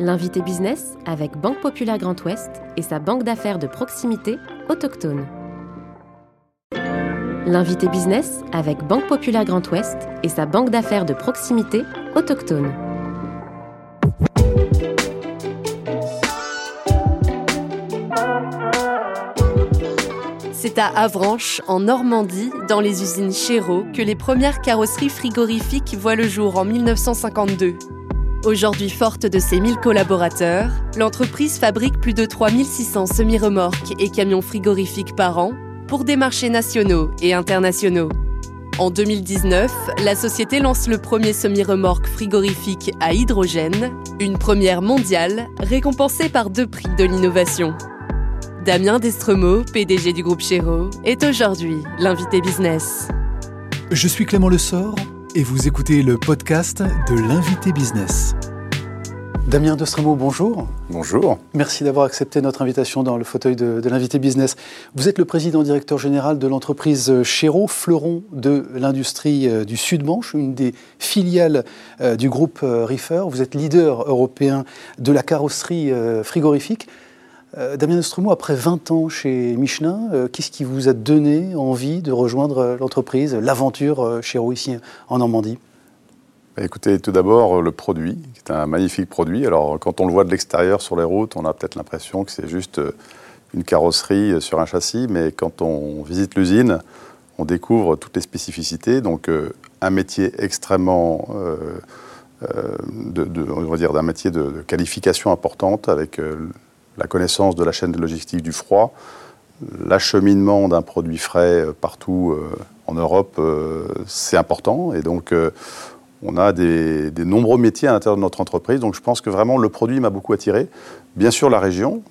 L'invité business avec Banque Populaire Grand Ouest et sa banque d'affaires de proximité autochtone. L'invité business avec Banque Populaire Grand Ouest et sa banque d'affaires de proximité autochtone. C'est à Avranches, en Normandie, dans les usines Chéreau, que les premières carrosseries frigorifiques voient le jour en 1952. Aujourd'hui forte de ses 1000 collaborateurs, l'entreprise fabrique plus de 3600 semi-remorques et camions frigorifiques par an pour des marchés nationaux et internationaux. En 2019, la société lance le premier semi-remorque frigorifique à hydrogène, une première mondiale récompensée par deux prix de l'innovation. Damien Destremo, PDG du groupe Chéreau, est aujourd'hui l'invité business. Je suis Clément Lessort et vous écoutez le podcast de l'invité business. Damien Destremo, bonjour. Bonjour. Merci d'avoir accepté notre invitation dans le fauteuil de, l'invité business. Vous êtes le président directeur général de l'entreprise Chéreau, fleuron de l'industrie euh, du Sud-Manche, une des filiales euh, du groupe euh, Reefer. Vous êtes leader européen de la carrosserie frigorifique. Euh, Damien Nostromo, après 20 ans chez Michelin, euh, qu'est-ce qui vous a donné envie de rejoindre euh, l'entreprise, l'aventure chez ici en Normandie? Bah, Écoutez, tout d'abord, le produit, qui est un magnifique produit. Alors, quand on le voit de l'extérieur sur les routes, on a peut-être l'impression que c'est juste une carrosserie sur un châssis, mais quand on visite l'usine, on découvre toutes les spécificités. Donc, un métier extrêmement. de, on va dire d'un métier de, de, qualification importante avec la connaissance de la chaîne de logistique du froid, l'acheminement d'un produit frais euh, partout euh, en Europe, euh, c'est important. Et donc, on a des, nombreux métiers à l'intérieur de notre entreprise. Donc, je pense que vraiment, le produit m'a beaucoup attiré. Bien sûr, la région.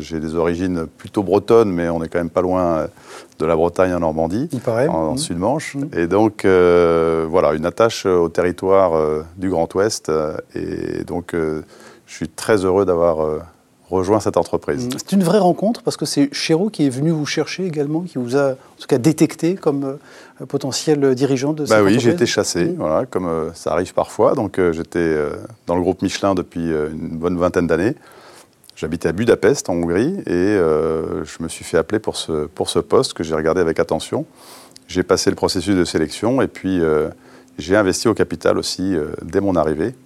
J'ai des origines plutôt bretonnes, mais on n'est quand même pas loin de la Bretagne en Normandie, en, mmh. Sud-Manche. Mmh. Et donc, voilà, une attache au territoire du Grand Ouest. et donc, je suis très heureux d'avoir rejoint cette entreprise. Mm. C'est une vraie rencontre parce que c'est Chéreau qui est venu vous chercher également, qui vous a en tout cas détecté comme euh, potentiel dirigeant de cette bah oui, j'ai été chassé, mm. voilà, comme euh, ça arrive parfois. Donc euh, j'étais dans le groupe Michelin depuis une bonne vingtaine d'années. J'habitais à Budapest, en Hongrie, et je me suis fait appeler pour ce, pour ce poste que j'ai regardé avec attention. J'ai passé le processus de sélection et puis j'ai investi au capital aussi dès mon arrivée.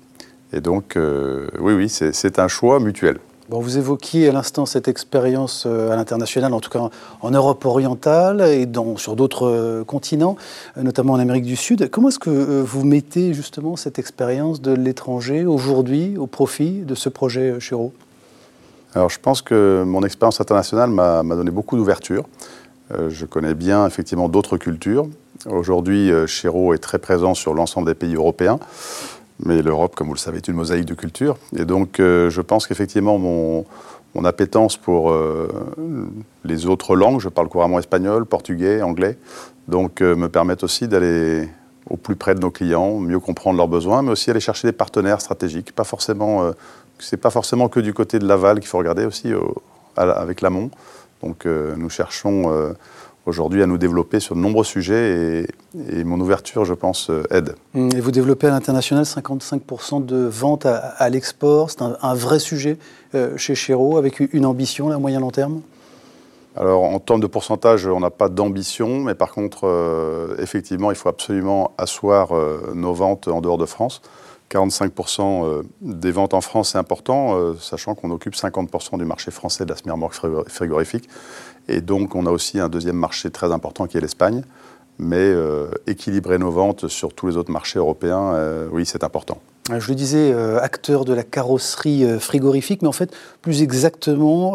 Et donc, oui, oui, c'est un choix mutuel vous évoquiez à l'instant cette expérience euh, à l'international, en tout cas en Europe orientale et sur d'autres euh, continents, euh, notamment en Amérique du Sud. Comment est-ce que vous mettez justement cette expérience de l'étranger aujourd'hui au profit de ce projet Chéreau Alors je pense que mon expérience internationale m'a donné beaucoup d'ouverture. je connais bien effectivement d'autres cultures. Aujourd'hui, Chéreau est très présent sur l'ensemble des pays européens. Mais l'Europe, comme vous le savez, est une mosaïque de cultures. Et donc, euh, je pense qu'effectivement, mon, appétence pour euh, les autres langues, je parle couramment espagnol, portugais, anglais, donc euh, me permettent aussi d'aller au plus près de nos clients, mieux comprendre leurs besoins, mais aussi aller chercher des partenaires stratégiques. Pas forcément, c'est pas forcément que du côté de l'aval qu'il faut regarder aussi avec l'amont. Donc, nous cherchons aujourd'hui à nous développer sur de nombreux sujets et, mon ouverture, je pense, euh, aide. Et vous développez à l'international 55% de ventes à, l'export. C'est un, vrai sujet euh, chez Chéreau avec une ambition à moyen long terme? Alors, en termes de pourcentage, on n'a pas d'ambition, mais par contre, euh, effectivement, il faut absolument asseoir nos ventes en dehors de France. 45% des ventes en France, c'est important, sachant qu'on occupe 50% du marché français de la semi-remorque frigorifique. Et donc, on a aussi un deuxième marché très important qui est l'Espagne. Mais euh, équilibrer nos ventes sur tous les autres marchés européens, euh, oui, c'est important. Je le disais, euh, acteur de la carrosserie frigorifique, mais en fait, plus exactement,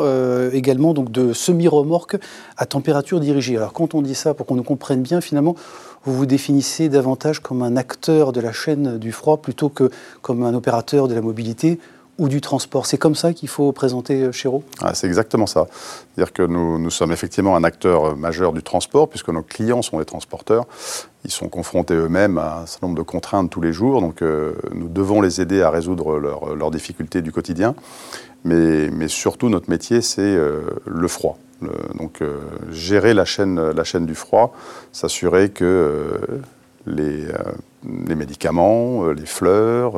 également donc de semi-remorque à température dirigée. Alors, quand on dit ça, pour qu'on nous comprenne bien, finalement, vous vous définissez davantage comme un acteur de la chaîne du froid plutôt que comme un opérateur de la mobilité ou du transport. C'est comme ça qu'il faut présenter euh, Chéreau? Ah, C'est exactement ça. C'est-à-dire que nous, sommes effectivement un acteur euh, majeur du transport, puisque nos clients sont les transporteurs. Ils sont confrontés eux-mêmes à un certain nombre de contraintes tous les jours, donc euh, nous devons les aider à résoudre leurs difficultés du quotidien. Mais, mais, surtout, notre métier, c'est le froid. donc, gérer la chaîne, la chaîne du froid, s'assurer que les, les médicaments, les fleurs,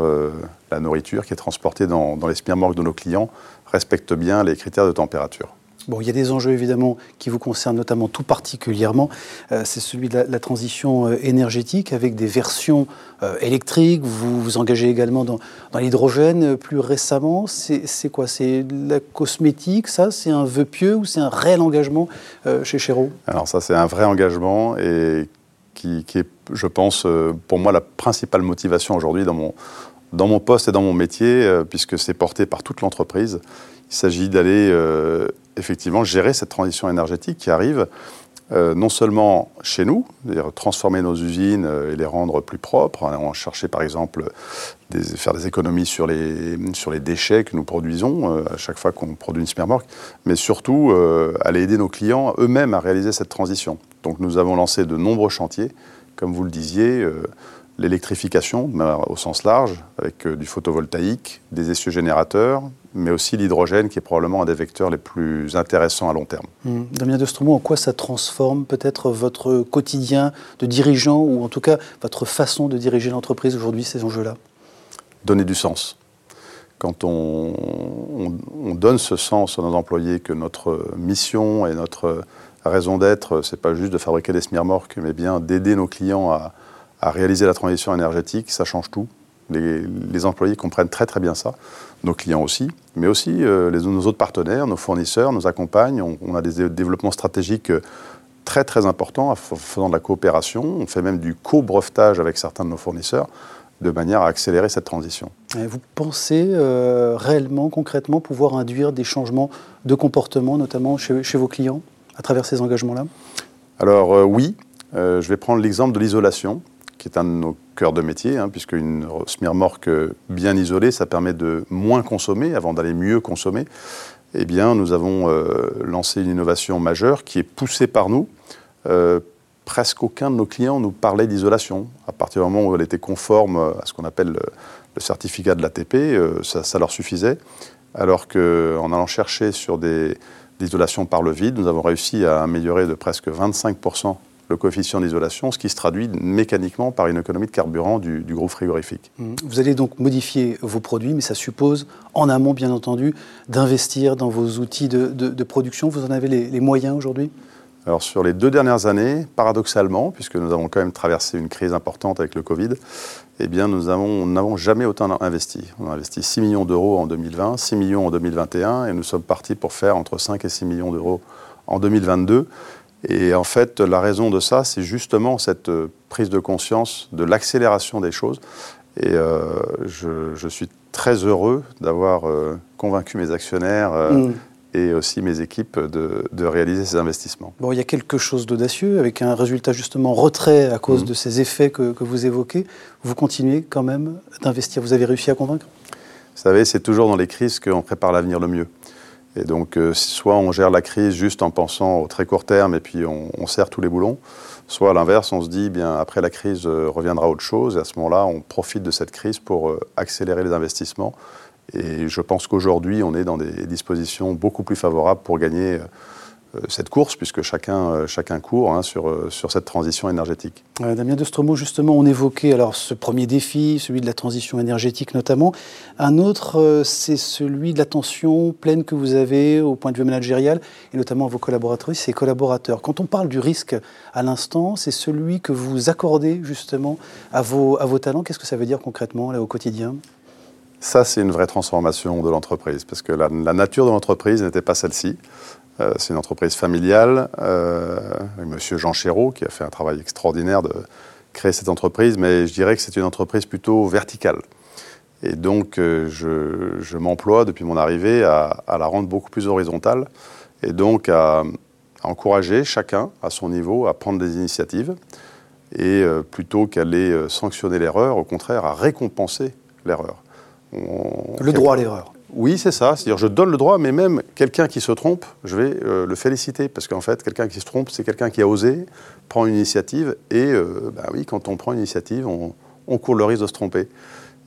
la nourriture qui est transportée dans, dans les smirmorques de nos clients respecte bien les critères de température. Bon, il y a des enjeux évidemment qui vous concernent notamment tout particulièrement. Euh, c'est celui de la, transition euh, énergétique avec des versions euh, électriques. Vous vous engagez également dans, l'hydrogène plus récemment. C'est quoi? C'est la cosmétique, ça? C'est un vœu pieux ou c'est un réel engagement chez Chéreau? Alors ça, c'est un vrai engagement et qui, est, je pense, pour moi, la principale motivation aujourd'hui dans mon, dans mon poste et dans mon métier, puisque c'est porté par toute l'entreprise. Il s'agit d'aller effectivement gérer cette transition énergétique qui arrive euh, non seulement chez nous, c'est-à-dire transformer nos usines euh, et les rendre plus propres, hein, on chercher par exemple des, faire des économies sur les, sur les déchets que nous produisons euh, à chaque fois qu'on produit une spermorque, mais surtout aller aider nos clients eux-mêmes à réaliser cette transition. Donc nous avons lancé de nombreux chantiers, comme vous le disiez, l'électrification au sens large, avec du photovoltaïque, des essieux générateurs, mais aussi l'hydrogène qui est probablement un des vecteurs les plus intéressants à long terme. Mmh. Damien Dostromo, en quoi ça transforme peut-être votre quotidien de dirigeant ou en tout cas votre façon de diriger l'entreprise aujourd'hui, ces enjeux-là? Donner du sens. Quand on, donne ce sens à nos employés que notre mission et notre raison d'être, c'est pas juste de fabriquer des smirmorques, mais bien d'aider nos clients à, réaliser la transition énergétique, ça change tout. Les, les employés comprennent très très bien ça nos clients aussi, mais aussi euh, les, nos autres partenaires, nos fournisseurs nous accompagnent. On, a des développements stratégiques euh, très très importants en faisant de la coopération. On fait même du co-brevetage avec certains de nos fournisseurs de manière à accélérer cette transition. vous pensez euh, réellement, concrètement, pouvoir induire des changements de comportement, notamment chez, chez vos clients, à travers ces engagements-là? Alors oui, je vais prendre l'exemple de l'isolation qui est un de nos cœurs de métier, hein, puisque une smirmorque bien isolée, ça permet de moins consommer avant d'aller mieux consommer. Eh bien, nous avons euh, lancé une innovation majeure qui est poussée par nous. Euh, presque aucun de nos clients nous parlait d'isolation. À partir du moment où elle était conforme à ce qu'on appelle le, certificat de l'ATP, euh, ça, ça, leur suffisait. Alors qu'en allant chercher sur des l'isolation par le vide, nous avons réussi à améliorer de presque 25 le coefficient d'isolation, ce qui se traduit mécaniquement par une économie de carburant du, groupe frigorifique. Mmh. Vous allez donc modifier vos produits, mais ça suppose, en amont bien entendu, d'investir dans vos outils de, production. Vous en avez les, moyens aujourd'hui? Alors sur les deux dernières années, paradoxalement, puisque nous avons quand même traversé une crise importante avec le Covid, eh bien nous n'avons jamais autant investi. On a investi 6 millions d'euros en 2020, 6 millions en 2021, et nous sommes partis pour faire entre 5 et 6 millions d'euros en 2022. Et en fait, la raison de ça, c'est justement cette euh, prise de conscience de l'accélération des choses. Et euh, je, suis très heureux d'avoir euh, convaincu mes actionnaires mm. et aussi mes équipes de, réaliser ces investissements. Bon, il y a quelque chose d'audacieux avec un résultat justement retrait à cause mm. de ces effets que, que, vous évoquez. Vous continuez quand même d'investir. Vous avez réussi à convaincre? Vous savez, c'est toujours dans les crises qu'on prépare l'avenir le mieux. Et donc, euh, soit on gère la crise juste en pensant au très court terme et puis on, serre tous les boulons, soit à l'inverse, on se dit, bien, après la crise euh, reviendra autre chose, et à ce moment-là, on profite de cette crise pour euh, accélérer les investissements. Et je pense qu'aujourd'hui, on est dans des dispositions beaucoup plus favorables pour gagner cette course, puisque chacun, euh, chacun court hein, sur, euh, sur cette transition énergétique. Damien Dostromo, justement, on évoquait alors ce premier défi, celui de la transition énergétique notamment. Un autre, c'est celui de l'attention pleine que vous avez au point de vue managérial, et notamment à vos collaboratrices et collaborateurs. Quand on parle du risque à l'instant, c'est celui que vous accordez justement à vos, à vos talents. Qu'est-ce que ça veut dire concrètement là, au quotidien? Ça, c'est une vraie transformation de l'entreprise, parce que la, nature de l'entreprise n'était pas celle-ci. Euh, c'est une entreprise familiale, euh, avec M. Jean Chéreau, qui a fait un travail extraordinaire de créer cette entreprise, mais je dirais que c'est une entreprise plutôt verticale. Et donc, euh, je, m'emploie depuis mon arrivée à, la rendre beaucoup plus horizontale et donc à, encourager chacun à son niveau à prendre des initiatives et plutôt qu'aller sanctionner l'erreur, au contraire, à récompenser l'erreur. Le droit à l'erreur. Oui, c'est ça. C'est-à-dire, je donne le droit, mais même quelqu'un qui se trompe, je vais euh, le féliciter. Parce qu'en fait, quelqu'un qui se trompe, c'est quelqu'un qui a osé, prend une initiative. Et euh, bah oui, quand on prend une initiative, on, court le risque de se tromper.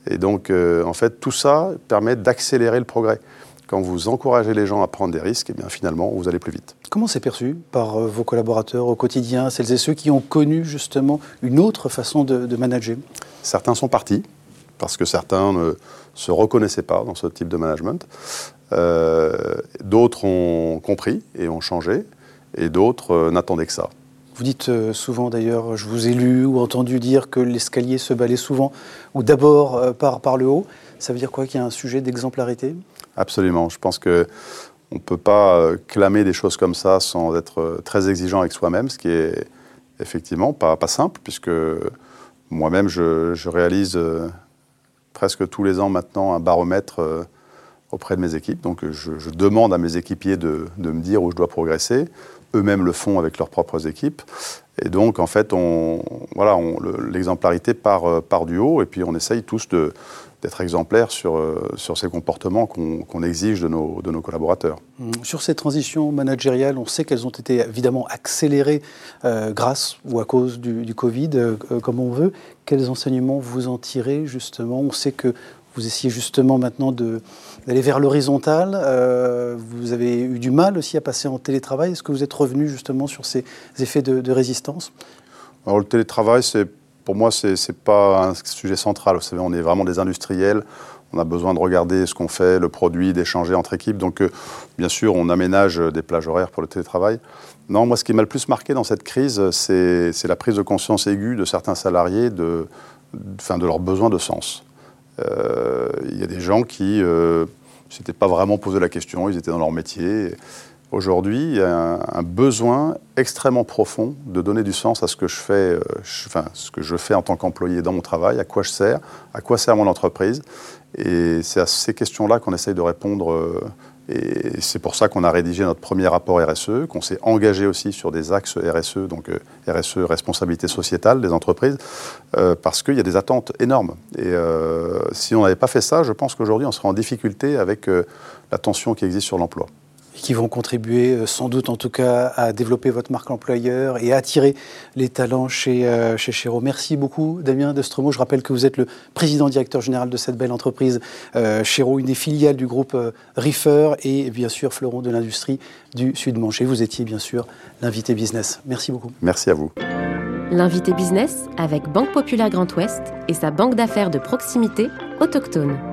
Et donc, euh, en fait, tout ça permet d'accélérer le progrès. quand vous encouragez les gens à prendre des risques, et eh bien finalement, vous allez plus vite. Comment c'est perçu par vos collaborateurs au quotidien, celles et ceux qui ont connu justement une autre façon de, manager? Certains sont partis, parce que certains se reconnaissaient pas dans ce type de management. Euh, d'autres ont compris et ont changé, et d'autres euh, n'attendaient que ça. Vous dites souvent d'ailleurs, je vous ai lu ou entendu dire que l'escalier se balait souvent, ou d'abord par, par le haut. Ça veut dire quoi Qu'il y a un sujet d'exemplarité? Absolument. Je pense que on ne peut pas euh, clamer des choses comme ça sans être euh, très exigeant avec soi-même, ce qui est effectivement pas, pas simple, puisque moi-même, je, réalise euh, presque tous les ans maintenant un baromètre auprès de mes équipes. Donc je, demande à mes équipiers de, me dire où je dois progresser. Eux-mêmes le font avec leurs propres équipes. Et donc, en fait, voilà, l'exemplarité part, part du haut, et puis on essaye tous d'être exemplaire sur, euh, sur ces comportements qu'on exige de nos, de nos collaborateurs. Mmh. Sur ces transitions managériales, on sait qu'elles ont été évidemment accélérées euh, grâce ou à cause du, Covid, euh, comme on veut. Quels enseignements vous en tirez justement? On sait que vous essayez justement maintenant d'aller vers l'horizontal. vous avez eu du mal aussi à passer en télétravail. Est-ce que vous êtes revenu justement sur ces effets de, résistance? Le télétravail, pour moi, ce n'est pas un sujet central. Vous savez, on est vraiment des industriels. On a besoin de regarder ce qu'on fait, le produit, d'échanger entre équipes. Donc, euh, bien sûr, on aménage des plages horaires pour le télétravail. Non, moi, ce qui m'a le plus marqué dans cette crise, c'est la prise de conscience aiguë de certains salariés de, de, de leur besoin de sens. Euh, il y a des gens qui ne euh, s'étaient pas vraiment posé la question, ils étaient dans leur métier. Aujourd'hui, il y a un, besoin extrêmement profond de donner du sens à ce que je fais, euh, enfin, ce que je fais en tant qu'employé dans mon travail, à quoi je sers, à quoi sert mon entreprise. Et c'est à ces questions-là qu'on essaye de répondre. Euh, et c'est pour ça qu'on a rédigé notre premier rapport RSE, qu'on s'est engagé aussi sur des axes RSE, donc euh, RSE, responsabilité sociétale des entreprises, parce qu'il y a des attentes énormes. Et si on n'avait pas fait ça, je pense qu'aujourd'hui, on serait en difficulté avec la tension qui existe sur l'emploi qui vont contribuer euh, sans doute en tout cas à développer votre marque employeur et à attirer les talents chez, euh, chez Chéreau. Merci beaucoup Damien Destremo. Je rappelle que vous êtes le président directeur général de cette belle entreprise euh, Chéreau, une des filiales du groupe euh, Riffer et bien sûr fleuron de l'industrie du Sud-Manche. Et vous étiez bien sûr l'invité business. Merci beaucoup. Merci à vous. L'invité business avec Banque Populaire Grand Ouest et sa banque d'affaires de proximité autochtone.